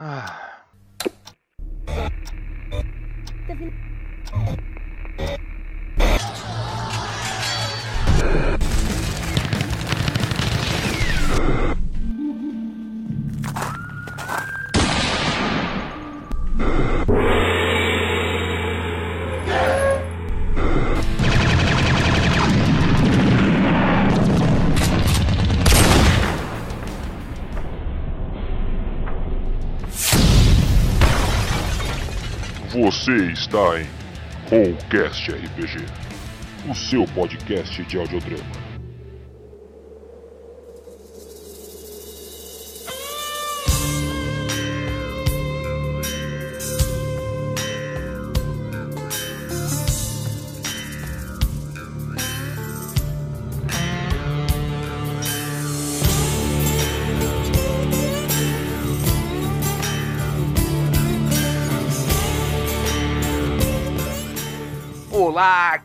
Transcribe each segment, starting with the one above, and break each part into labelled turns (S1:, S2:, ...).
S1: Ah.
S2: Você está em Rollcast RPG, o seu podcast de audiodrama.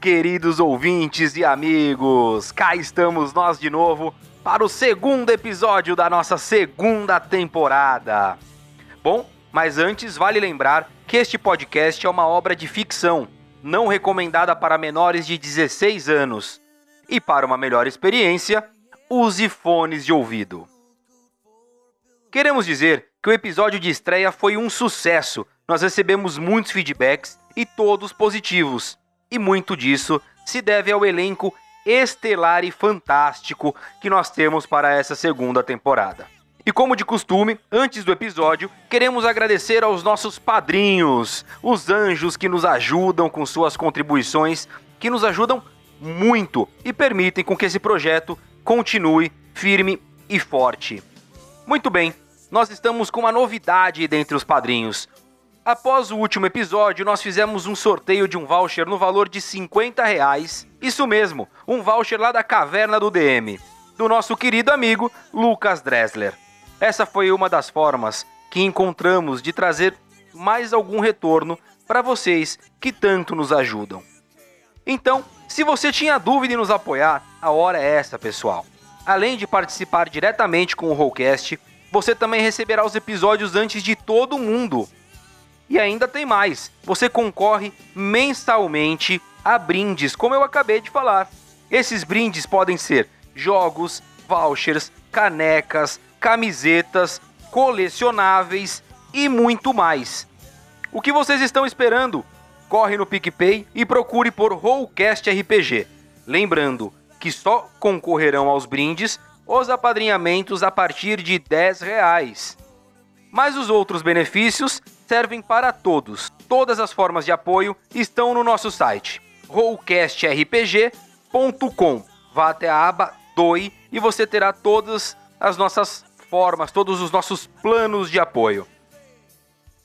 S1: Queridos ouvintes e amigos! Cá estamos nós de novo para o segundo episódio da nossa segunda temporada. Bom, mas antes vale lembrar que este podcast é uma obra de ficção, não recomendada para menores de 16 anos. E para uma melhor experiência, use fones de ouvido. Queremos dizer que o episódio de estreia foi um sucesso. Nós recebemos muitos feedbacks e todos positivos. E muito disso se deve ao elenco estelar e fantástico que nós temos para essa segunda temporada. E como de costume, antes do episódio, queremos agradecer aos nossos padrinhos, os anjos que nos ajudam com suas contribuições, que nos ajudam muito e permitem com que esse projeto continue firme e forte. Muito bem, nós estamos com uma novidade dentre os padrinhos. Após o último episódio, nós fizemos um sorteio de um voucher no valor de 50 reais. Isso mesmo, um voucher lá da caverna do DM, do nosso querido amigo Lucas Dressler. Essa foi uma das formas que encontramos de trazer mais algum retorno para vocês que tanto nos ajudam. Então, se você tinha dúvida em nos apoiar, a hora é essa, pessoal. Além de participar diretamente com o Rollcast, você também receberá os episódios antes de todo mundo. E ainda tem mais: você concorre mensalmente a brindes, como eu acabei de falar. Esses brindes podem ser jogos, vouchers, canecas, camisetas, colecionáveis e muito mais. O que vocês estão esperando? Corre no PicPay e procure por Rollcast RPG. Lembrando que só concorrerão aos brindes os apadrinhamentos a partir de 10 reais. Mas os outros benefícios servem para todos. Todas as formas de apoio estão no nosso site rollcastrpg.com. Vá até a aba Doi e você terá todas as nossas formas, todos os nossos planos de apoio.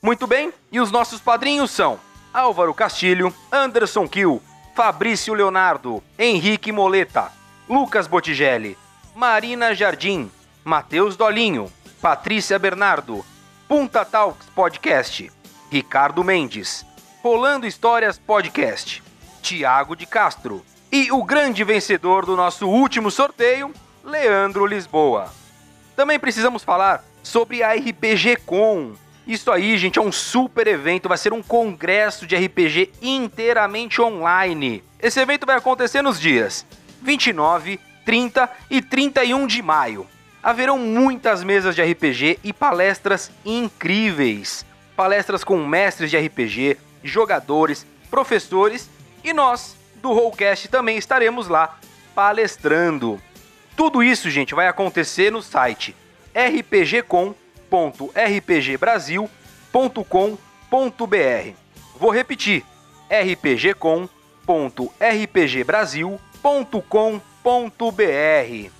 S1: Muito bem, e os nossos padrinhos são Álvaro Castilho, Anderson Kill, Fabrício Leonardo, Henrique Moleta, Lucas Botigelli, Marina Jardim, Matheus Dolinho, Patrícia Bernardo, Punta Talks Podcast, Ricardo Mendes, Rolando Histórias Podcast, Tiago de Castro e o grande vencedor do nosso último sorteio, Leandro Lisboa. Também precisamos falar sobre a RPG Com. Isso aí, gente, é um super evento, vai ser um congresso de RPG inteiramente online. Esse evento vai acontecer nos dias 29, 30 e 31 de maio haverão muitas mesas de RPG e palestras incríveis. Palestras com mestres de RPG, jogadores, professores e nós, do Rollcast, também estaremos lá palestrando. Tudo isso, gente, vai acontecer no site rpgcom.rpgbrasil.com.br. Vou repetir: rpgcom.rpgbrasil.com.br.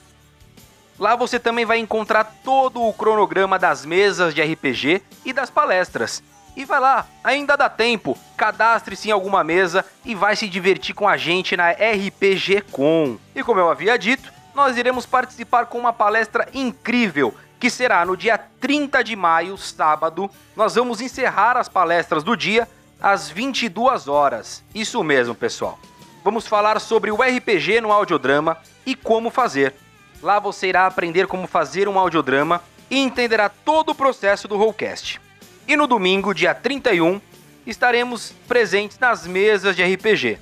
S1: Lá você também vai encontrar todo o cronograma das mesas de RPG e das palestras. E vai lá, ainda dá tempo, cadastre-se em alguma mesa e vai se divertir com a gente na RPG Com. E como eu havia dito, nós iremos participar com uma palestra incrível que será no dia 30 de maio, sábado. Nós vamos encerrar as palestras do dia às 22 horas. Isso mesmo, pessoal. Vamos falar sobre o RPG no audiodrama e como fazer. Lá você irá aprender como fazer um audiodrama e entenderá todo o processo do Rollcast. E no domingo, dia 31, estaremos presentes nas mesas de RPG.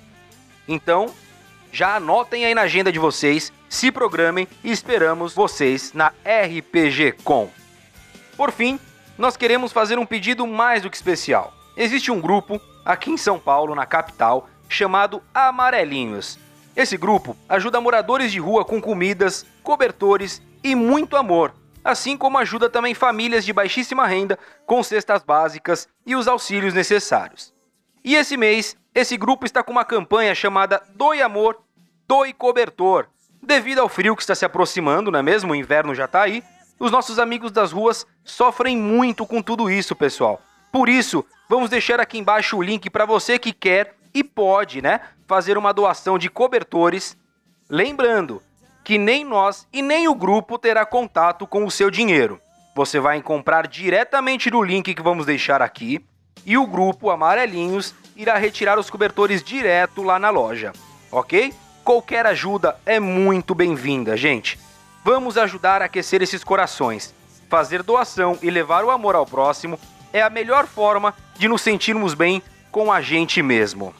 S1: Então, já anotem aí na agenda de vocês, se programem e esperamos vocês na RPG Com. Por fim, nós queremos fazer um pedido mais do que especial. Existe um grupo aqui em São Paulo, na capital, chamado Amarelinhos. Esse grupo ajuda moradores de rua com comidas, cobertores e muito amor, assim como ajuda também famílias de baixíssima renda com cestas básicas e os auxílios necessários. E esse mês, esse grupo está com uma campanha chamada Doe Amor, Doe Cobertor. Devido ao frio que está se aproximando, não é mesmo? O inverno já está aí. Os nossos amigos das ruas sofrem muito com tudo isso, pessoal. Por isso, vamos deixar aqui embaixo o link para você que quer e pode, né, fazer uma doação de cobertores. Lembrando que nem nós e nem o grupo terá contato com o seu dinheiro. Você vai comprar diretamente no link que vamos deixar aqui e o grupo Amarelinhos irá retirar os cobertores direto lá na loja, ok? Qualquer ajuda é muito bem-vinda, gente. Vamos ajudar a aquecer esses corações. Fazer doação e levar o amor ao próximo é a melhor forma de nos sentirmos bem com a gente mesmo.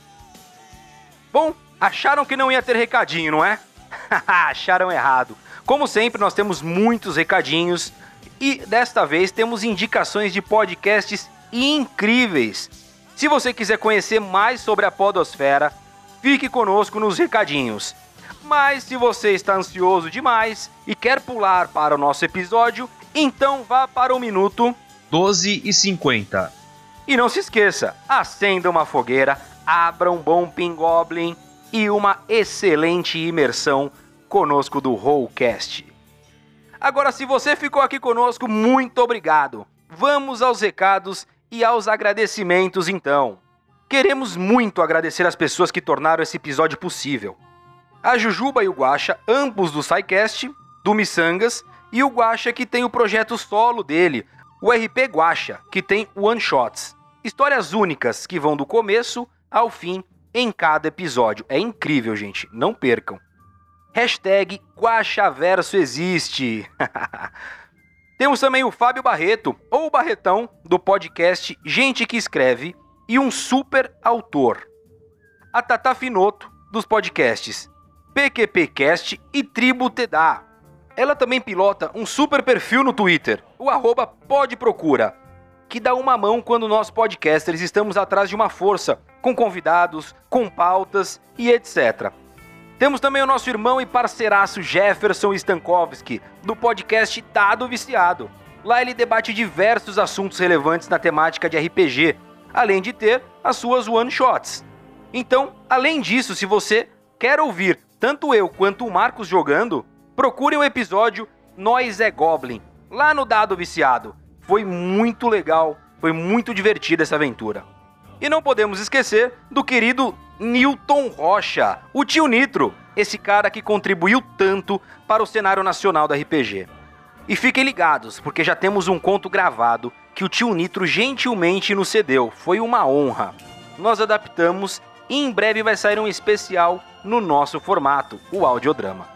S1: Bom, acharam que não ia ter recadinho, não é? acharam errado. Como sempre, nós temos muitos recadinhos e desta vez temos indicações de podcasts incríveis. Se você quiser conhecer mais sobre a Podosfera, fique conosco nos recadinhos. Mas se você está ansioso demais e quer pular para o nosso episódio, então vá para o minuto
S3: 12 e 50.
S1: E não se esqueça, acenda uma fogueira, abra um bom Pingoblin e uma excelente imersão conosco do Rollcast. Agora, se você ficou aqui conosco, muito obrigado. Vamos aos recados e aos agradecimentos então. Queremos muito agradecer as pessoas que tornaram esse episódio possível. A Jujuba e o Guaxa, ambos do SciCast, do Missangas, e o Guaxa que tem o projeto solo dele, o RP Guaxa, que tem one shots. Histórias únicas que vão do começo ao fim em cada episódio. É incrível, gente. Não percam. Hashtag Guaxaverso existe. Temos também o Fábio Barreto, ou Barretão, do podcast Gente que Escreve, e um super autor. A Tata Finoto, dos podcasts PQPcast e Tribo Tedá. Ela também pilota um super perfil no Twitter, o arroba podprocura, que dá uma mão quando nós podcasters estamos atrás de uma força, com convidados, com pautas e etc. Temos também o nosso irmão e parceiraço Jefferson Stankowski, do podcast Dado Viciado. Lá ele debate diversos assuntos relevantes na temática de RPG, além de ter as suas one-shots. Então, além disso, se você quer ouvir tanto eu quanto o Marcos jogando, procure o episódio Nós é Goblin, lá no Dado Viciado. Foi muito legal, foi muito divertida essa aventura. E não podemos esquecer do querido Newton Rocha, o tio Nitro, esse cara que contribuiu tanto para o cenário nacional da RPG. E fiquem ligados, porque já temos um conto gravado que o tio Nitro gentilmente nos cedeu. Foi uma honra. Nós adaptamos e em breve vai sair um especial no nosso formato, o audiodrama.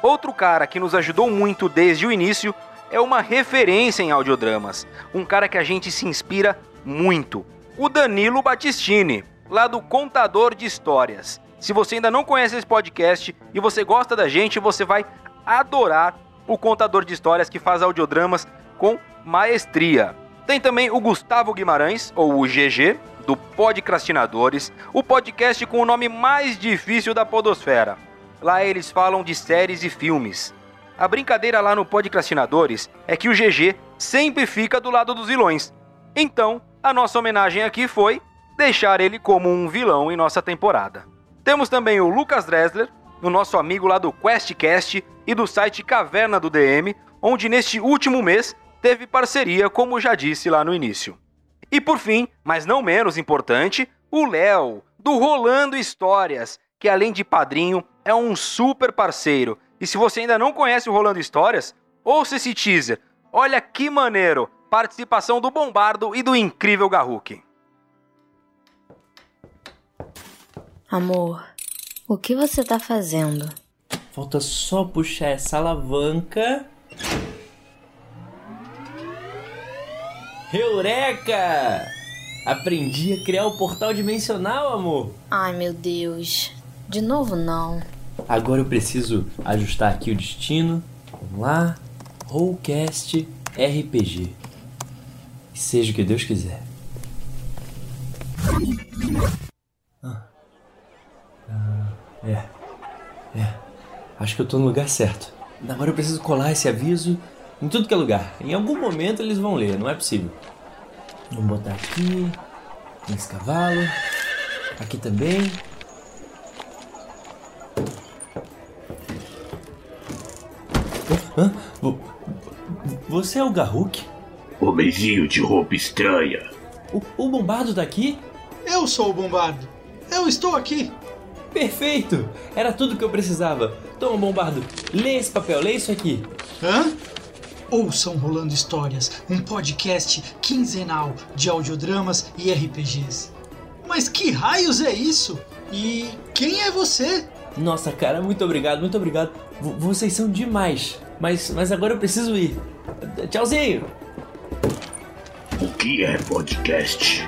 S1: Outro cara que nos ajudou muito desde o início é uma referência em audiodramas, um cara que a gente se inspira muito, o Danilo Battistini, lá do Contador de Histórias. Se você ainda não conhece esse podcast e você gosta da gente, você vai adorar o Contador de Histórias que faz audiodramas com maestria. Tem também o Gustavo Guimarães, ou o GG, do Podcrastinadores, o podcast com o nome mais difícil da podosfera. Lá eles falam de séries e filmes. A brincadeira lá no Podcrastinadores é que o GG sempre fica do lado dos vilões. Então, a nossa homenagem aqui foi deixar ele como um vilão em nossa temporada. Temos também o Lucas Dresler, o nosso amigo lá do QuestCast e do site Caverna do DM, onde neste último mês teve parceria, como já disse lá no início. E por fim, mas não menos importante, o Léo, do Rolando Histórias, que além de padrinho, é um super parceiro. E se você ainda não conhece o Rolando Histórias, ouça esse teaser. Olha que maneiro! Participação do Bombardo e do incrível Garruk.
S4: Amor, o que você tá fazendo?
S5: Falta só puxar essa alavanca. Eureka! Aprendi a criar o portal dimensional, amor.
S4: Ai, meu Deus. De novo, não.
S5: Agora eu preciso ajustar aqui o destino. Vamos lá. Rollcast RPG. Seja o que Deus quiser. Ah. Ah, é. É. Acho que eu tô no lugar certo. Agora eu preciso colar esse aviso em tudo que é lugar. Em algum momento eles vão ler, não é possível. Vamos botar aqui. Nesse cavalo. Aqui também. Hã? Você é o Garruk?
S6: Homenzinho de roupa estranha.
S5: O, o Bombardo tá aqui?
S7: Eu sou o Bombardo. Eu estou aqui.
S5: Perfeito! Era tudo que eu precisava. Toma, Bombardo. Lê esse papel, lê isso aqui.
S7: Hã? Ouçam Rolando Histórias, um podcast quinzenal de audiodramas e RPGs. Mas que raios é isso? E quem é você?
S5: Nossa, cara, muito obrigado, muito obrigado. V vocês são demais. Mas, mas agora eu preciso ir. Tchauzinho!
S6: O que é podcast?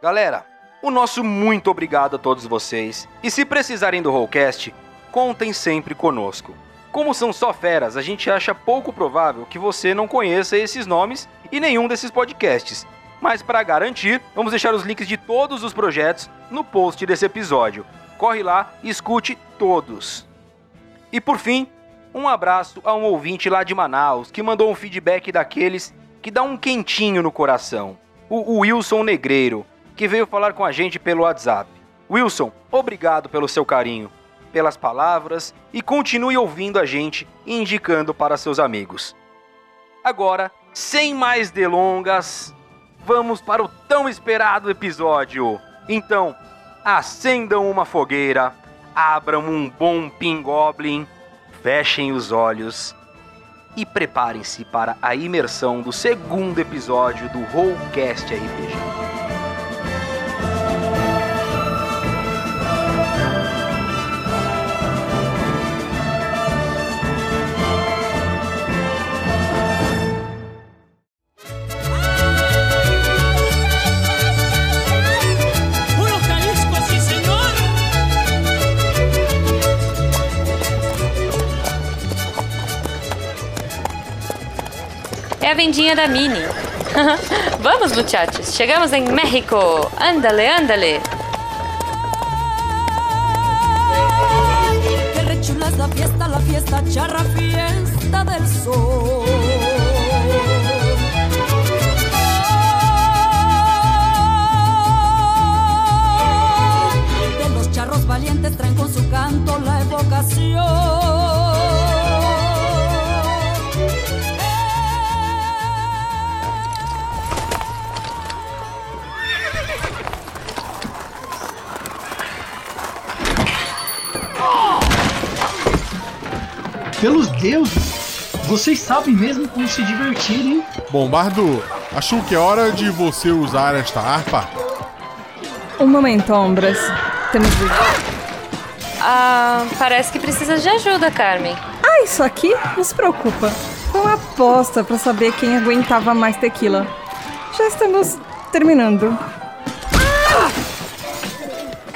S1: Galera, o nosso muito obrigado a todos vocês. E se precisarem do Rollcast, contem sempre conosco. Como são só feras, a gente acha pouco provável que você não conheça esses nomes e nenhum desses podcasts. Mas para garantir, vamos deixar os links de todos os projetos no post desse episódio. Corre lá e escute todos. E por fim, um abraço a um ouvinte lá de Manaus que mandou um feedback daqueles que dá um quentinho no coração. O Wilson Negreiro que veio falar com a gente pelo WhatsApp. Wilson, obrigado pelo seu carinho, pelas palavras e continue ouvindo a gente e indicando para seus amigos. Agora, sem mais delongas, vamos para o tão esperado episódio. Então, acendam uma fogueira, abram um bom pingoblin, fechem os olhos e preparem-se para a imersão do segundo episódio do Rollcast RPG.
S8: Vendinha da Mini. Vamos, muchachos. Chegamos em México. Ándale, ándale.
S9: Chula es la fiesta, la fiesta charra, fiesta del sol. De los charros valientes traen con su canto la evocación.
S7: Pelos deuses, vocês sabem mesmo como se divertir, hein?
S10: Bombardo, acho que é hora de você usar esta harpa.
S11: Um momento, Ombras. Temos
S8: Ah, parece que precisa de ajuda, Carmen.
S11: Ah, isso aqui? Não se preocupa. Foi uma aposta para saber quem aguentava mais tequila. Já estamos terminando. Ah!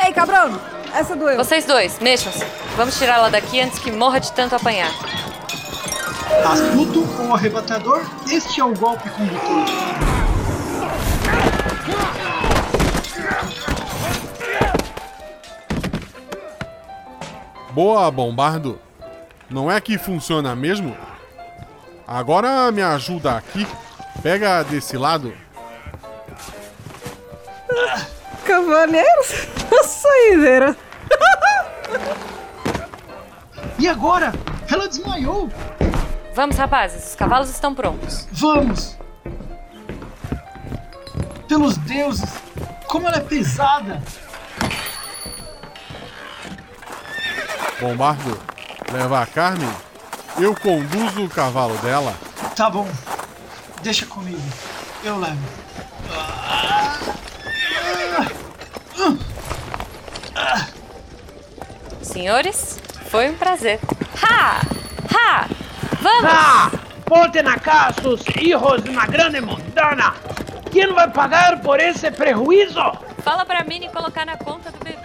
S11: Ei, cabrão! Essa doeu.
S8: Vocês dois, mexam-se. Vamos tirá-la daqui antes que morra de tanto apanhar.
S7: Astuto ou arrebatador, este é o golpe condutor.
S10: Boa, Bombardo. Não é que funciona mesmo? Agora me ajuda aqui. Pega desse lado.
S11: Cavaleiros, saideira.
S7: E agora? Ela desmaiou.
S8: Vamos, rapazes, os cavalos estão prontos.
S7: Vamos! Pelos deuses, como ela é pesada!
S10: Bombardo, leva a Carmen. Eu conduzo o cavalo dela.
S7: Tá bom, deixa comigo, eu levo.
S8: Senhores, foi um prazer. Ha! Ha! Vamos!
S12: ¡Ah! ¡Ponten acá sus hijos de una grande mondana! ¿Quién va a pagar por ese prejuicio?
S8: Fala pra Minnie colocar na conta do bebê.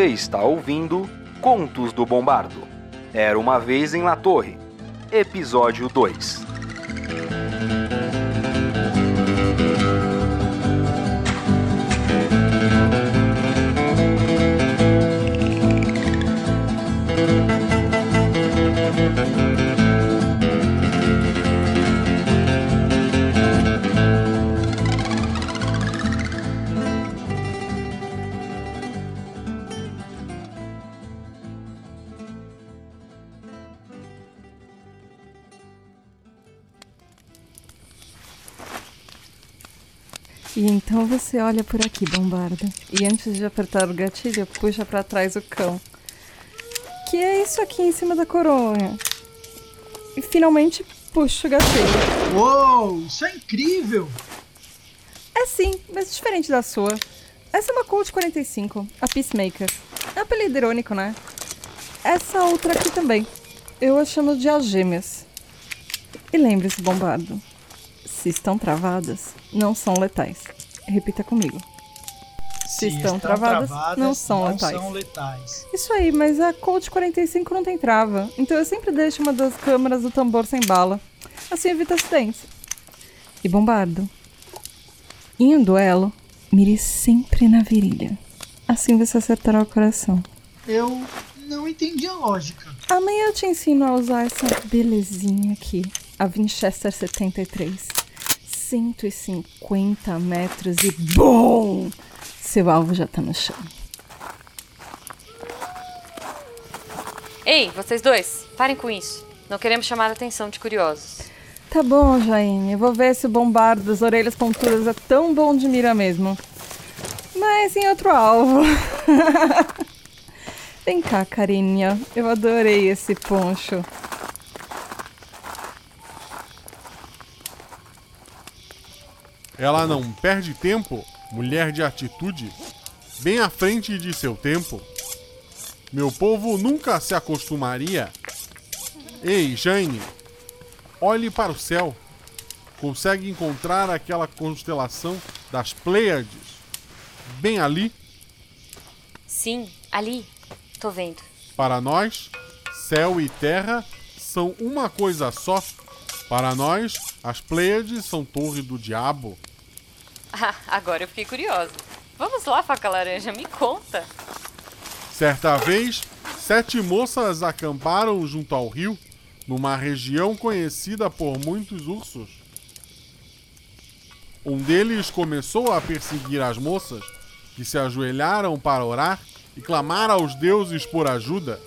S1: Você está ouvindo Contos do Bombardo. Era uma vez em La Torre. Episódio 2.
S11: Então você olha por aqui, bombarda. E antes de apertar o gatilho, puxa pra trás o cão. Que é isso aqui em cima da coronha. E finalmente puxa o gatilho.
S7: Uou, isso é incrível!
S11: É sim, mas diferente da sua. Essa é uma Colt 45, a Peacemaker. É um apelido irônico, né? Essa outra aqui também. Eu a chamo de algêmeas. E lembre-se, bombardo. Se estão travadas, não são letais. Repita comigo. Se, estão, travadas, não, são,
S7: não
S11: letais.
S7: são letais.
S11: Isso aí, mas a Colt 45 não tem trava. Então eu sempre deixo uma das câmeras do tambor sem bala. Assim evita acidentes. E bombardo. Em um duelo, mire sempre na virilha. Assim você acertará o coração.
S7: Eu não entendi a lógica.
S11: Amanhã eu te ensino a usar essa belezinha aqui. A Winchester 73. 150 metros e BOM! Seu alvo já tá no chão.
S8: Ei, vocês dois, parem com isso. Não queremos chamar a atenção de curiosos.
S11: Tá bom, Jaime. Eu vou ver se o bombardo das orelhas pontudas é tão bom de mira mesmo. Mas em outro alvo. Vem cá, carinha. Eu adorei esse poncho.
S10: Ela não perde tempo, mulher de atitude, bem à frente de seu tempo. Meu povo nunca se acostumaria. Ei, Jane, olhe para o céu. Consegue encontrar aquela constelação das Pleiades? Bem ali,
S8: Sim, ali. Tô vendo.
S10: para nós, céu e terra são uma coisa só. Para nós, as Pleiades são torre do diabo.
S8: Ah, agora eu fiquei curiosa. Vamos lá, faca laranja, me conta.
S10: Certa vez, sete moças acamparam junto ao rio, numa região conhecida por muitos ursos. Um deles começou a perseguir as moças, que se ajoelharam para orar e clamar aos deuses por ajuda.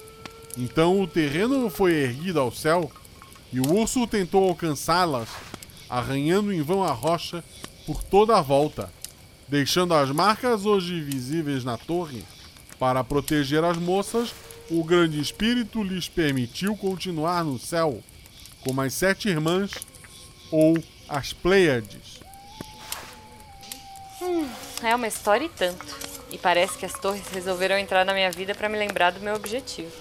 S10: Então o terreno foi erguido ao céu e o urso tentou alcançá-las, arranhando em vão a rocha por toda a volta, deixando as marcas hoje visíveis na torre. Para proteger as moças, o grande espírito lhes permitiu continuar no céu, como as sete irmãs ou as Pleiades.
S8: Hum, é uma história e tanto. E parece que as torres resolveram entrar na minha vida para me lembrar do meu objetivo.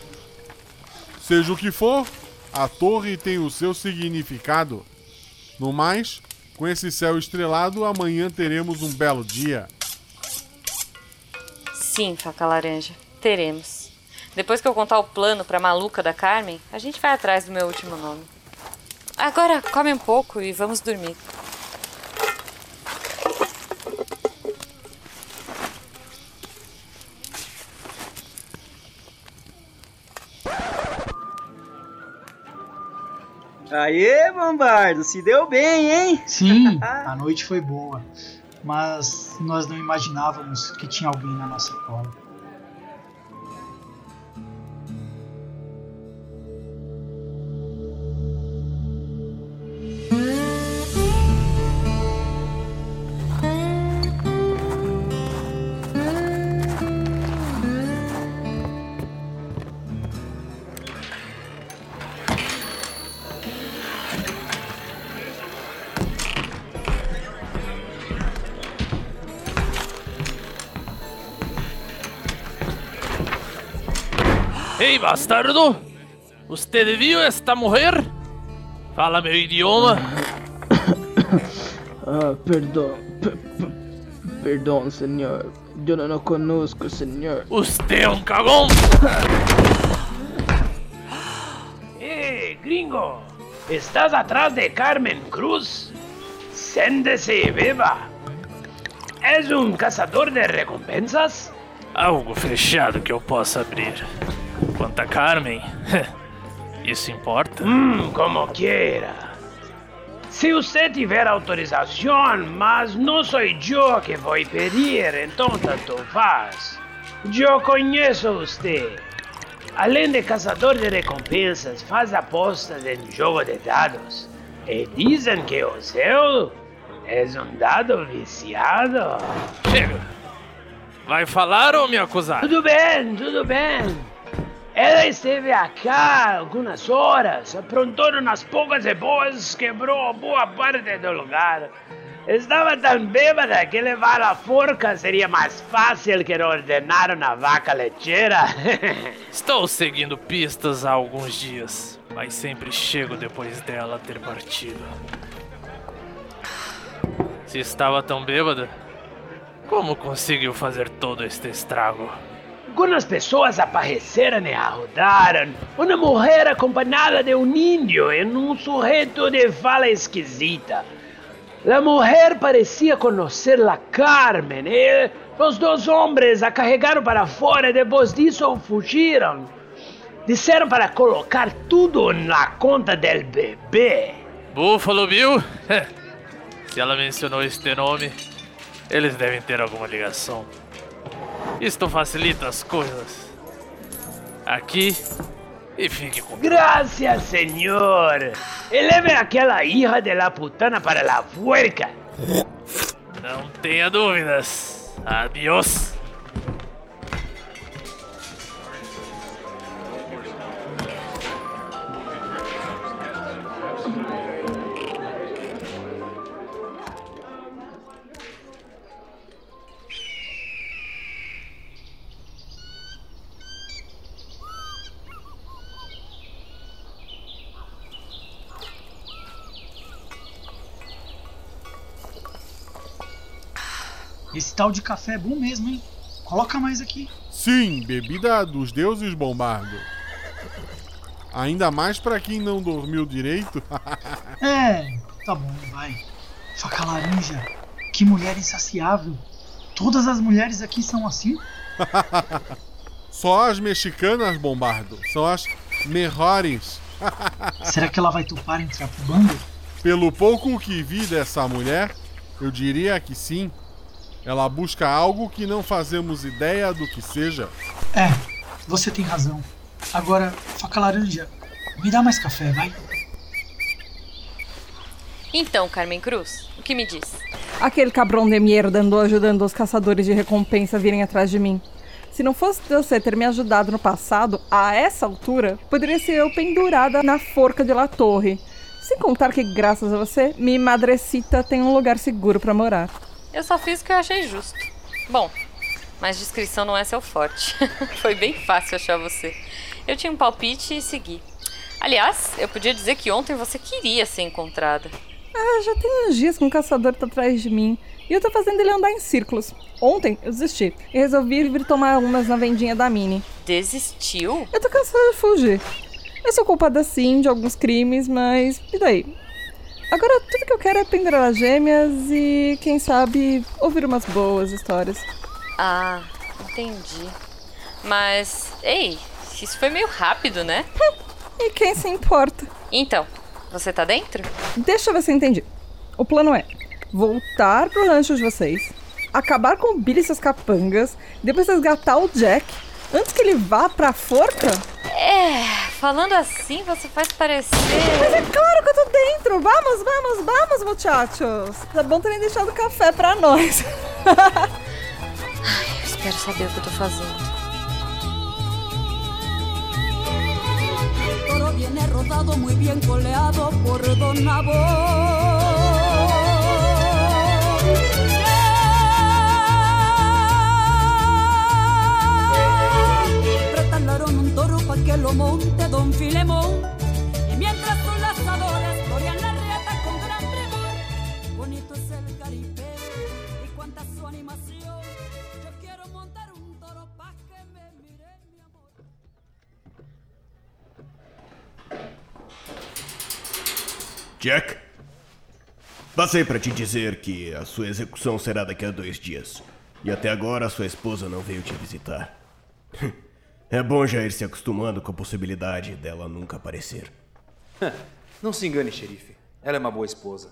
S10: Seja o que for, a torre tem o seu significado. No mais, com esse céu estrelado, amanhã teremos um belo dia.
S8: Sim, faca laranja, teremos. Depois que eu contar o plano pra maluca da Carmen, a gente vai atrás do meu último nome. Agora come um pouco e vamos dormir.
S13: Aê, Bombardo, se deu bem, hein?
S7: Sim, a noite foi boa. Mas nós não imaginávamos que tinha alguém na nossa cola.
S14: Bastardo! Usted viu esta mulher? Fala meu idioma.
S15: Ah, perdão. P- p- perdão, senhor. Eu não conozco, senhor.
S14: Usted é um cagão!
S12: ¡Eh, gringo! ¿Estás atrás de Carmen Cruz? Séndese y beba. ¿Es un cazador de recompensas?
S14: Algo fechado que eu possa abrir. Quanto a Carmen, isso importa?
S12: Mmm, como quiera. Si usted tiver autorización, mas no soy yo que voy a pedir, entonces tanto faz. Yo conheço usted. Além de cazador de recompensas, faz apostas em jogo de dados. E dizem que o seu é um dado viciado.
S14: Chega! Vai falar ou me acusar?
S12: Tudo bem, tudo bem. Ela esteve aqui algumas horas, aprontou umas poucas e boas, quebrou boa parte do lugar. Estava tão bêbada que levar a forca seria mais fácil que ordenar uma vaca lecheira.
S14: Estou seguindo pistas há alguns dias, mas sempre chego depois dela ter partido. Se estava tão bêbada, como conseguiu fazer todo este estrago?
S12: Algumas pessoas apareceram e ajudaram. Uma mulher acompanhada de um índio e um sujeito de fala esquisita. A mulher parecia conhecer a Carmen e os dois homens a carregaram para fora e depois disso fugiram. Disseram para colocar tudo na conta del bebê.
S14: Buffalo Bill? Se ela mencionou este nome, eles devem ter alguma ligação. Isto facilita as coisas. Aqui e fique com.
S12: Gracias, senhor. E leve aquela hija de la putana para la fuerca.
S14: Não tenha dúvidas. Adiós.
S7: Esse tal de café é bom mesmo, hein? Coloca mais aqui.
S10: Sim, bebida dos deuses bombardo. Ainda mais pra quem não dormiu direito.
S7: É, tá bom, vai. Faca laranja. Que mulher insaciável. Todas as mulheres aqui são assim?
S10: Só as mexicanas, bombardo. São as melhores.
S7: Será que ela vai topar entrar pro bando?
S10: Pelo pouco que vi dessa mulher, eu diria que sim. Ela busca algo que não fazemos ideia do que seja.
S7: É, você tem razão. Agora, faca laranja, me dá mais café, vai.
S8: Então, Carmen Cruz, o que me diz?
S11: Aquele cabrão de merda andou ajudando os caçadores de recompensa a virem atrás de mim. Se não fosse você ter me ajudado no passado, a essa altura, poderia ser eu pendurada na forca de La Torre. Sem contar que, graças a você, minha madrecita tem um lugar seguro para morar.
S8: Eu só fiz o que eu achei justo. Bom, mas descrição não é seu forte. Foi bem fácil achar você. Eu tinha um palpite e segui. Aliás, eu podia dizer que ontem você queria ser encontrada.
S11: Ah, já tem uns dias que um caçador tá atrás de mim. E eu tô fazendo ele andar em círculos. Ontem eu desisti e resolvi vir tomar umas na vendinha da Mini.
S8: Desistiu?
S11: Eu tô cansada de fugir. Eu sou culpada sim de alguns crimes, mas e daí? Agora tudo que eu quero é pendurar as gêmeas e, quem sabe, ouvir umas boas histórias.
S8: Ah, entendi. Mas, ei, isso foi meio rápido, né?
S11: e quem se importa?
S8: Então, Você tá dentro?
S11: Deixa eu ver se eu entendi. O plano é voltar pro rancho de vocês, acabar com o Billy e seus capangas, depois resgatar o Jack, antes que ele vá pra forca?
S8: É, falando assim, você faz parecer.
S11: Mas é claro que eu tô dentro! Vamos, vamos, vamos, muchachos! Tá bom terem deixado café pra nós.
S8: Ai, eu espero saber o que eu tô fazendo.
S9: viene rodado, muy bien coleado por Don Nabor. Que lo monte Don Filemón. Y mientras los lazadores corrían la riata con gran primor. Bonito es el caripé y cuánta su animación. Yo quiero montar un toro pa' que me mire mi amor.
S16: Jack? Passei para te dizer que a sua execução será daqui a dois dias. E até agora sua esposa não veio te visitar. É bom já ir se acostumando com a possibilidade dela nunca aparecer.
S1: Não se engane, xerife. Ela é uma boa esposa.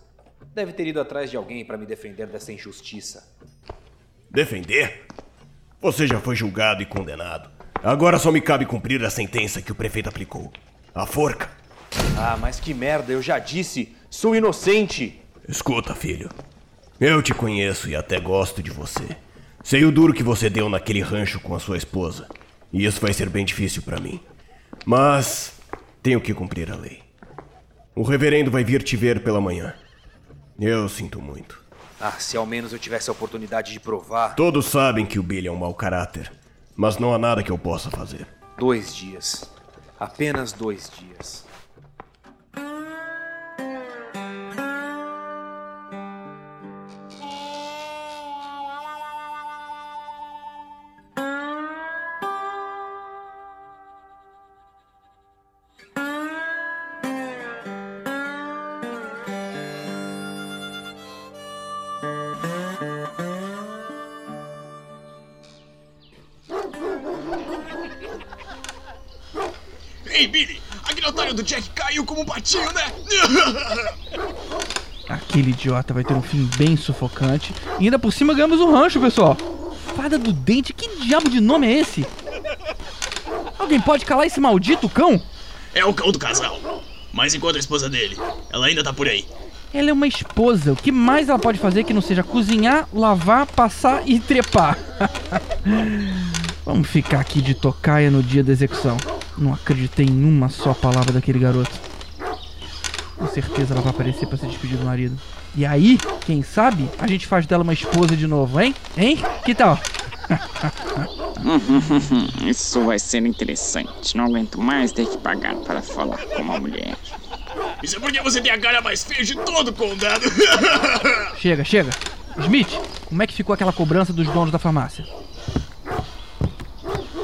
S1: Deve ter ido atrás de alguém para me defender dessa injustiça.
S16: Defender? Você já foi julgado e condenado. Agora só me cabe cumprir a sentença que o prefeito aplicou. A forca.
S1: Ah, mas que merda, eu já disse. Sou inocente.
S16: Escuta, filho. Eu te conheço e até gosto de você. Sei o duro que você deu naquele rancho com a sua esposa. E isso vai ser bem difícil para mim. Mas tenho que cumprir a lei. O reverendo vai vir te ver pela manhã. Eu sinto muito.
S1: Ah, se ao menos eu tivesse a oportunidade de provar.
S16: Todos sabem que o Billy é um mau caráter. Mas não há nada que eu possa fazer.
S1: Dois dias. Apenas dois dias.
S17: Um né?
S18: Aquele idiota vai ter um fim bem sufocante. E ainda por cima ganhamos o rancho, pessoal. Fada do dente, que diabo de nome é esse? Alguém pode calar esse maldito cão?
S17: É o cão do casal. Mas enquanto a esposa dele, ela ainda tá por aí.
S18: Ela é uma esposa. O que mais ela pode fazer que não seja cozinhar, lavar, passar e trepar? Vamos ficar aqui de tocaia no dia da execução. Não acreditei em uma só palavra daquele garoto. Com certeza ela vai aparecer pra se despedir do marido. E aí, quem sabe, a gente faz dela uma esposa de novo, hein? Hein? Que tal?
S19: Isso vai ser interessante. Não aguento mais ter que pagar para falar com uma mulher.
S17: Isso é porque você tem a cara mais feia de todo o condado.
S18: Chega, chega. Smith, como é que ficou aquela cobrança dos donos da farmácia?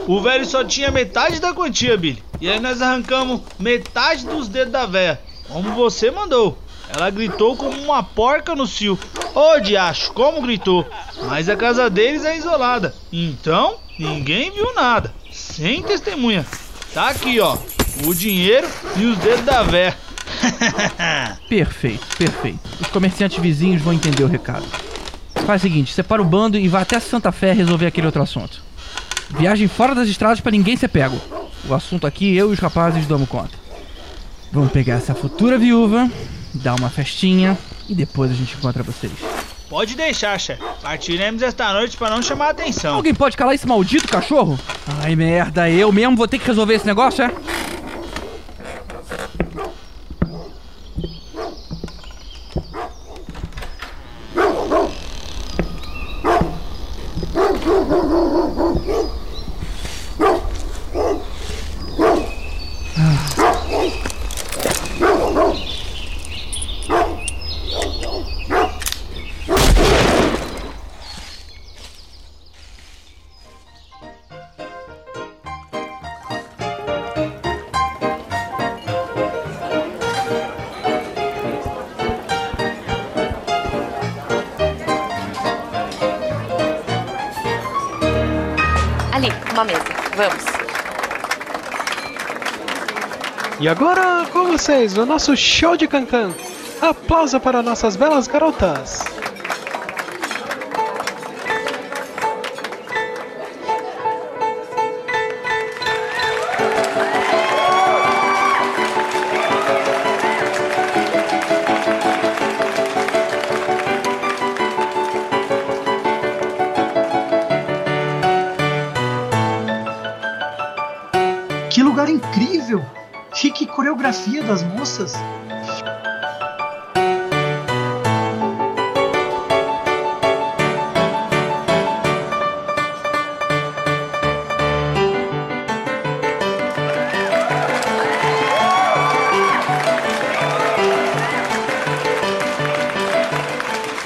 S20: O velho só tinha metade da quantia, Billy. E aí nós arrancamos metade dos dedos da véia. Como você mandou. Ela gritou como uma porca no cio. Ô diacho, como gritou. Mas a casa deles é isolada. Então, ninguém viu nada. Sem testemunha. Tá aqui, ó. O dinheiro e os dedos da véia.
S18: Perfeito, perfeito. Os comerciantes vizinhos vão entender o recado. Faz o seguinte, separa o bando e vá até Santa Fé resolver aquele outro assunto. Viagem fora das estradas para ninguém ser pego. O assunto aqui eu e os rapazes damos conta. Vamos pegar essa futura viúva, dar uma festinha e depois a gente encontra vocês.
S20: Pode deixar, chefe. Partiremos esta noite para não chamar a atenção.
S18: Alguém pode calar esse maldito cachorro? Ai merda, eu mesmo vou ter que resolver esse negócio, é?
S21: E agora com vocês, o nosso show de cancan. Aplauso para nossas belas garotas.
S7: Que coreografia das moças!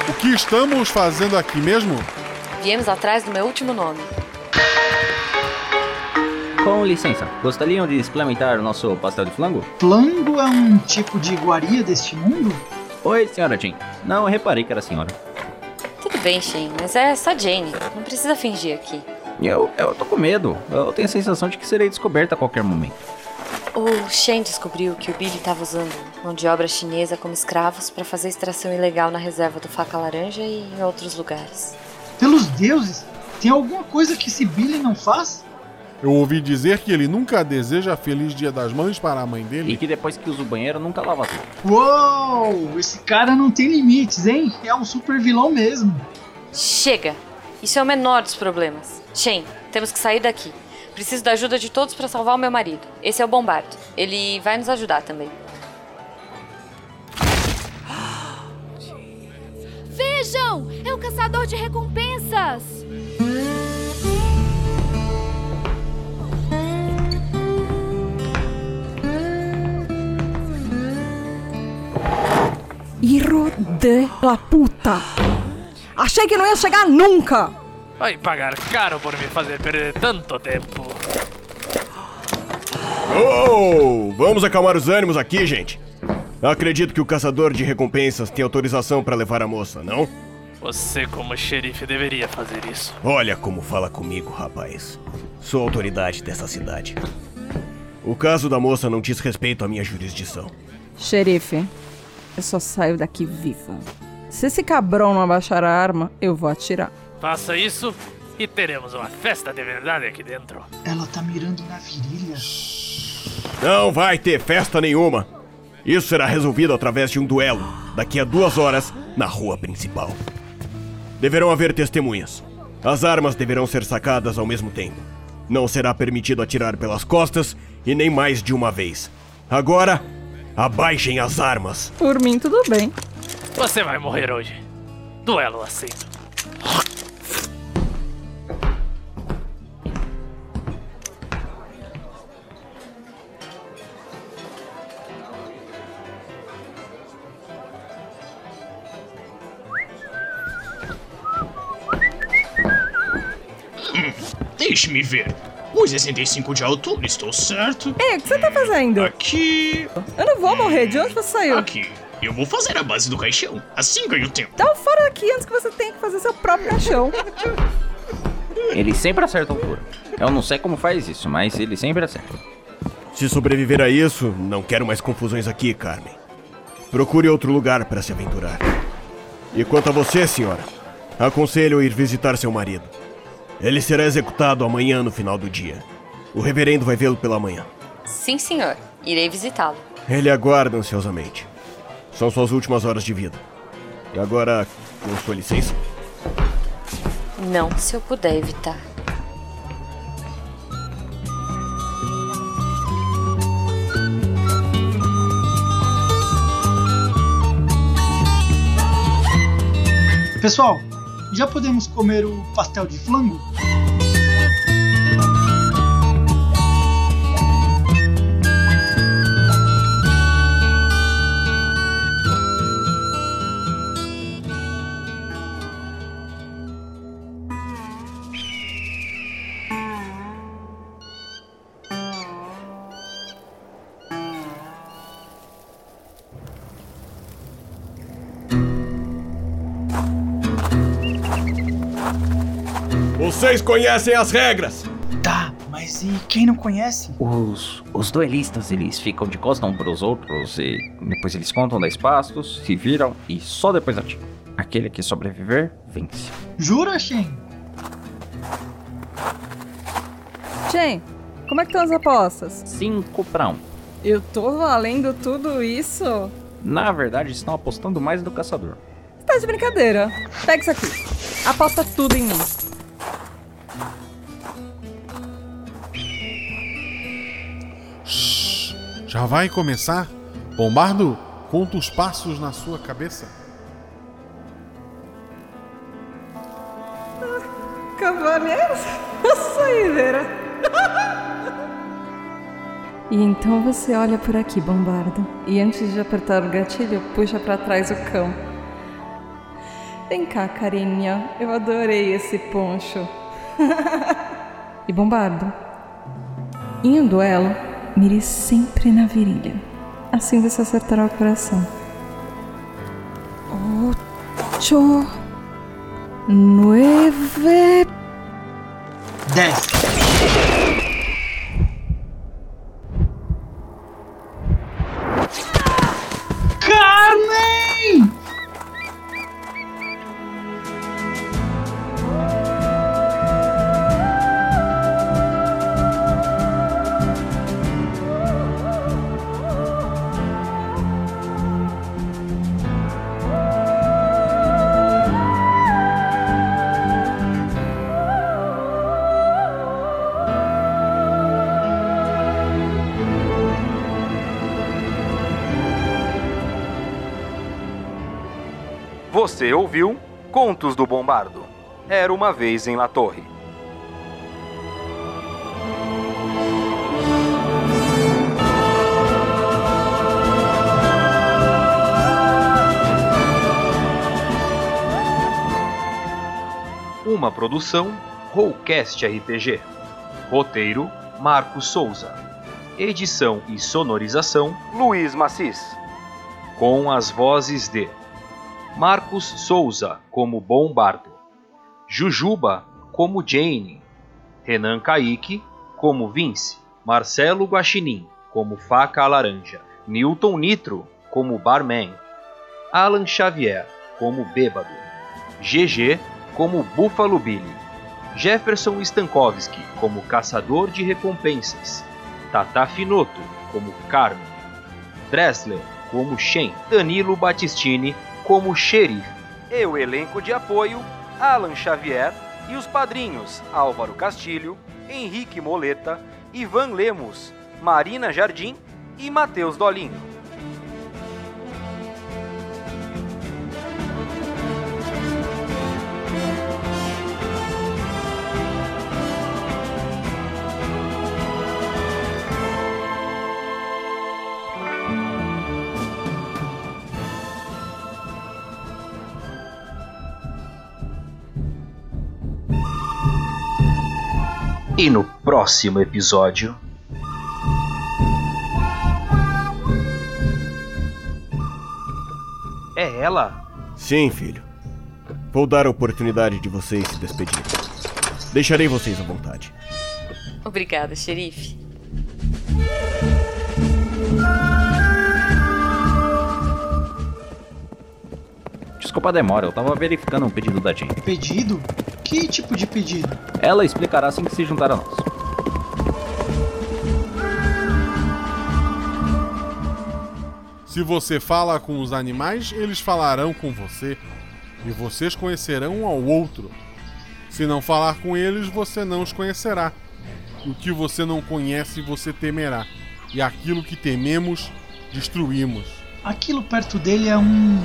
S10: O que estamos fazendo aqui mesmo?
S8: Viemos atrás do meu último nome.
S22: Com licença, gostariam de experimentar o nosso pastel de flango?
S7: Flango é um tipo de iguaria deste mundo?
S22: Oi, senhora Jane. Não, eu reparei que era a senhora.
S8: Tudo bem, Shane, mas é só Jane. Não precisa fingir aqui.
S22: Eu, eu tô com medo. Eu tenho a sensação de que serei descoberta a qualquer momento.
S8: O Shen descobriu que o Billy estava usando mão de obra chinesa como escravos para fazer extração ilegal na reserva do Faca Laranja e em outros lugares.
S7: Pelos deuses, tem alguma coisa que esse Billy não faz?
S10: Eu ouvi dizer que ele nunca deseja Feliz Dia das Mães para a mãe dele.
S22: E que depois que usa o banheiro nunca lava tudo.
S7: Uou! Esse cara não tem limites, hein? É um super vilão mesmo.
S8: Chega! Isso é o menor dos problemas. Shen, temos que sair daqui. Preciso da ajuda de todos para salvar o meu marido. Esse é o Bombardo. Ele vai nos ajudar também.
S23: Vejam! É um caçador de recompensas!
S11: Hijo de la puta! Achei que não ia chegar nunca!
S14: Vai pagar caro por me fazer perder tanto tempo.
S16: Oh, vamos acalmar os ânimos aqui, gente. Acredito que o caçador de recompensas tem autorização para levar a moça, não?
S14: Você, como xerife, deveria fazer isso.
S16: Olha como fala comigo, rapaz. Sou autoridade dessa cidade. O caso da moça não diz respeito à minha jurisdição.
S11: Xerife, eu só saio daqui viva. Se esse cabrão não abaixar a arma, eu vou atirar.
S14: Faça isso e teremos uma festa de verdade aqui dentro.
S7: Ela tá mirando na virilha.
S16: Não vai ter festa nenhuma. Isso será resolvido através de um duelo, daqui a duas horas, na rua principal. Deverão haver testemunhas. As armas deverão ser sacadas ao mesmo tempo. Não será permitido atirar pelas costas e nem mais de uma vez. Agora, abaixem as armas.
S11: Por mim, tudo bem.
S14: Você vai morrer hoje. Duelo aceito.
S17: Deixe-me ver. 1,65 de altura, estou certo?
S11: Ei, o que você tá fazendo?
S17: Aqui.
S11: Eu não vou morrer, de onde você saiu?
S17: Aqui. Eu vou fazer a base do caixão. Assim ganho tempo.
S11: Então fora daqui antes que você tenha que fazer seu próprio caixão.
S22: Ele sempre acerta a altura. Eu não sei como faz isso, mas ele sempre acerta.
S16: Se sobreviver a isso, não quero mais confusões aqui, Carmen. Procure outro lugar para se aventurar. E quanto a você, senhora, aconselho ir visitar seu marido. Ele será executado amanhã no final do dia. O reverendo vai vê-lo pela manhã.
S8: Sim, senhor. Irei visitá-lo.
S16: Ele aguarda ansiosamente. São suas últimas horas de vida. E agora, com sua licença?
S8: Não se eu puder evitar.
S7: Pessoal, já podemos comer o pastel de flango?
S16: Vocês conhecem as regras!
S7: Tá, Mas e quem não conhece?
S22: Os, os duelistas, eles ficam de costas um pros outros e depois eles contam 10 passos, se viram e só depois atiram. Aquele que sobreviver, vence.
S7: Jura, Shen?
S11: Shen, como é que estão as apostas?
S22: 5 pra 1. Um.
S11: Eu tô valendo tudo isso?
S22: Na verdade, estão apostando mais do caçador.
S11: Você tá de brincadeira. Pega isso aqui. Aposta tudo em mim.
S10: Já vai começar? Bombardo, conta os passos na sua cabeça.
S11: Cavaleiros, saideira. E então você olha por aqui, Bombardo, e antes de apertar o gatilho, puxa para trás o cão. Vem cá, carinha, eu adorei esse poncho. e Bombardo, em um duelo, mire sempre na virilha. Assim você acertará o coração. Ocho. Nueve.
S7: Dez.
S1: Você ouviu Contos do Bombardo. Era uma vez em La Torre. Uma produção Rollcast RPG. Roteiro Marcos Souza. Edição e sonorização Luiz Macis. Com as vozes de Marcos Souza como Bombardo, Jujuba como Jane, Renan Kaique como Vince, Marcelo Guaxinim como Faca Laranja, Newton Nitro como Barman, Alan Xavier como Bêbado, GG como Buffalo Billy, Jefferson Stankowski como Caçador de Recompensas, Tata Finoto como Carmen, Dressler como Shen, Danilo Battistini como xerife. E o elenco de apoio, Alan Xavier e os padrinhos Álvaro Castilho, Henrique Moleta, Ivan Lemos, Marina Jardim e Matheus Dolinho. E no próximo episódio. É ela?
S16: Sim, filho. Vou dar a oportunidade de vocês se despedirem. Deixarei vocês à vontade.
S8: Obrigada, xerife.
S22: Desculpa a demora, eu tava verificando um pedido da Jane.
S7: Pedido? Que tipo de pedido?
S22: Ela explicará assim que se juntar a nós.
S10: Se você fala com os animais, eles falarão com você. E vocês conhecerão um ao outro. Se não falar com eles, você não os conhecerá. O que você não conhece, você temerá. E aquilo que tememos, destruímos.
S7: Aquilo perto dele é um.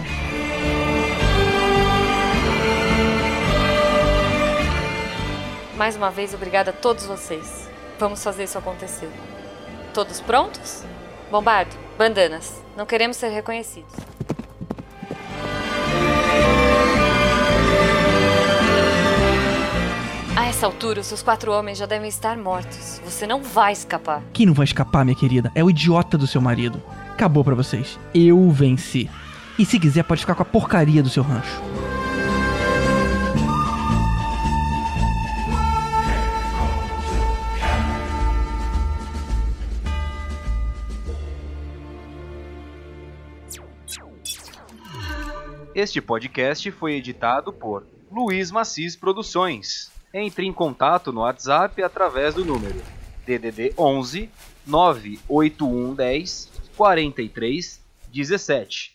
S8: Mais uma vez, obrigada a todos vocês. Vamos fazer isso acontecer. Todos prontos? Bombardo, bandanas. Não queremos ser reconhecidos. A essa altura, os seus quatro homens já devem estar mortos. Você não vai escapar.
S18: Quem não vai escapar, minha querida? É o idiota do seu marido. Acabou pra vocês. Eu venci. E se quiser, pode ficar com a porcaria do seu rancho.
S1: Este podcast foi editado por Luiz Macis Produções. Entre em contato no WhatsApp através do número DDD 11 98110 43 17